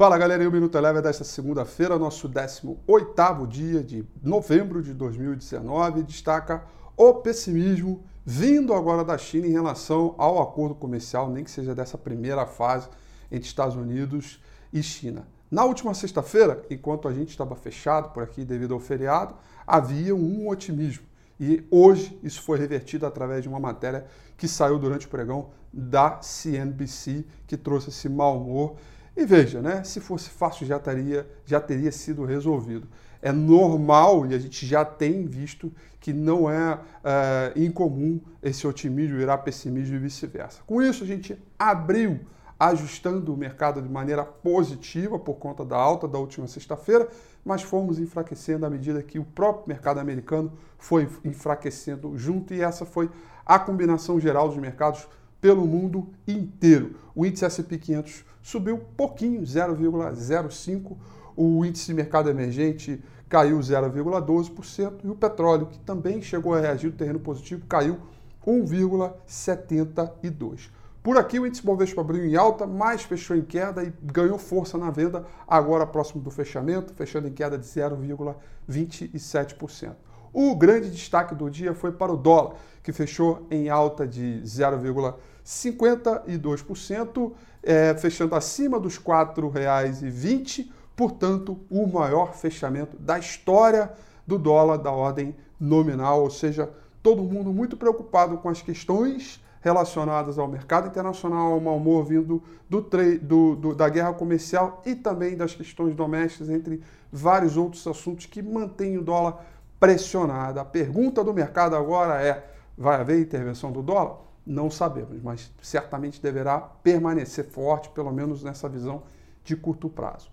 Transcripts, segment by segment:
Fala galera, o Minuto Eleva desta segunda-feira, nosso 18º dia de novembro de 2019, destaca o pessimismo vindo agora da China em relação ao acordo comercial, nem que seja dessa primeira fase entre Estados Unidos e China. Na última sexta-feira, enquanto a gente estava fechado por aqui devido ao feriado, havia um otimismo. E hoje isso foi revertido através de uma matéria que saiu durante o pregão da CNBC, que trouxe esse mau humor e veja, né, se fosse fácil já teria, já teria sido resolvido. É normal e a gente já tem visto que não é, é incomum esse otimismo virar pessimismo e vice-versa. Com isso, a gente abriu ajustando o mercado de maneira positiva por conta da alta da última sexta-feira, mas fomos enfraquecendo à medida que o próprio mercado americano foi enfraquecendo junto e essa foi a combinação geral dos mercados pelo mundo inteiro. O índice S&P 500 subiu pouquinho, 0,05%. O índice de mercado emergente caiu 0,12% e o petróleo, que também chegou a reagir no terreno positivo, caiu 1,72%. Por aqui o índice Bovespa abriu em alta, mas fechou em queda e ganhou força na venda agora próximo do fechamento, fechando em queda de 0,27%. O grande destaque do dia foi para o dólar, que fechou em alta de 0,52%, é, fechando acima dos R$ 4,20, portanto, o maior fechamento da história do dólar da ordem nominal, ou seja, todo mundo muito preocupado com as questões relacionadas ao mercado internacional, ao mau humor vindo do, do, do, da guerra comercial e também das questões domésticas, entre vários outros assuntos que mantêm o dólar pressionada. A pergunta do mercado agora é: vai haver intervenção do dólar? Não sabemos, mas certamente deverá permanecer forte, pelo menos nessa visão de curto prazo.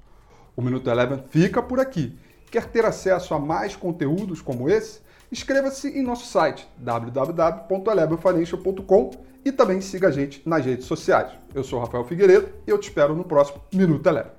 O Minuto Eleven fica por aqui. Quer ter acesso a mais conteúdos como esse? Inscreva-se em nosso site www.elevenfinancial.com e também siga a gente nas redes sociais. Eu sou Rafael Figueiredo e eu te espero no próximo Minuto Eleven.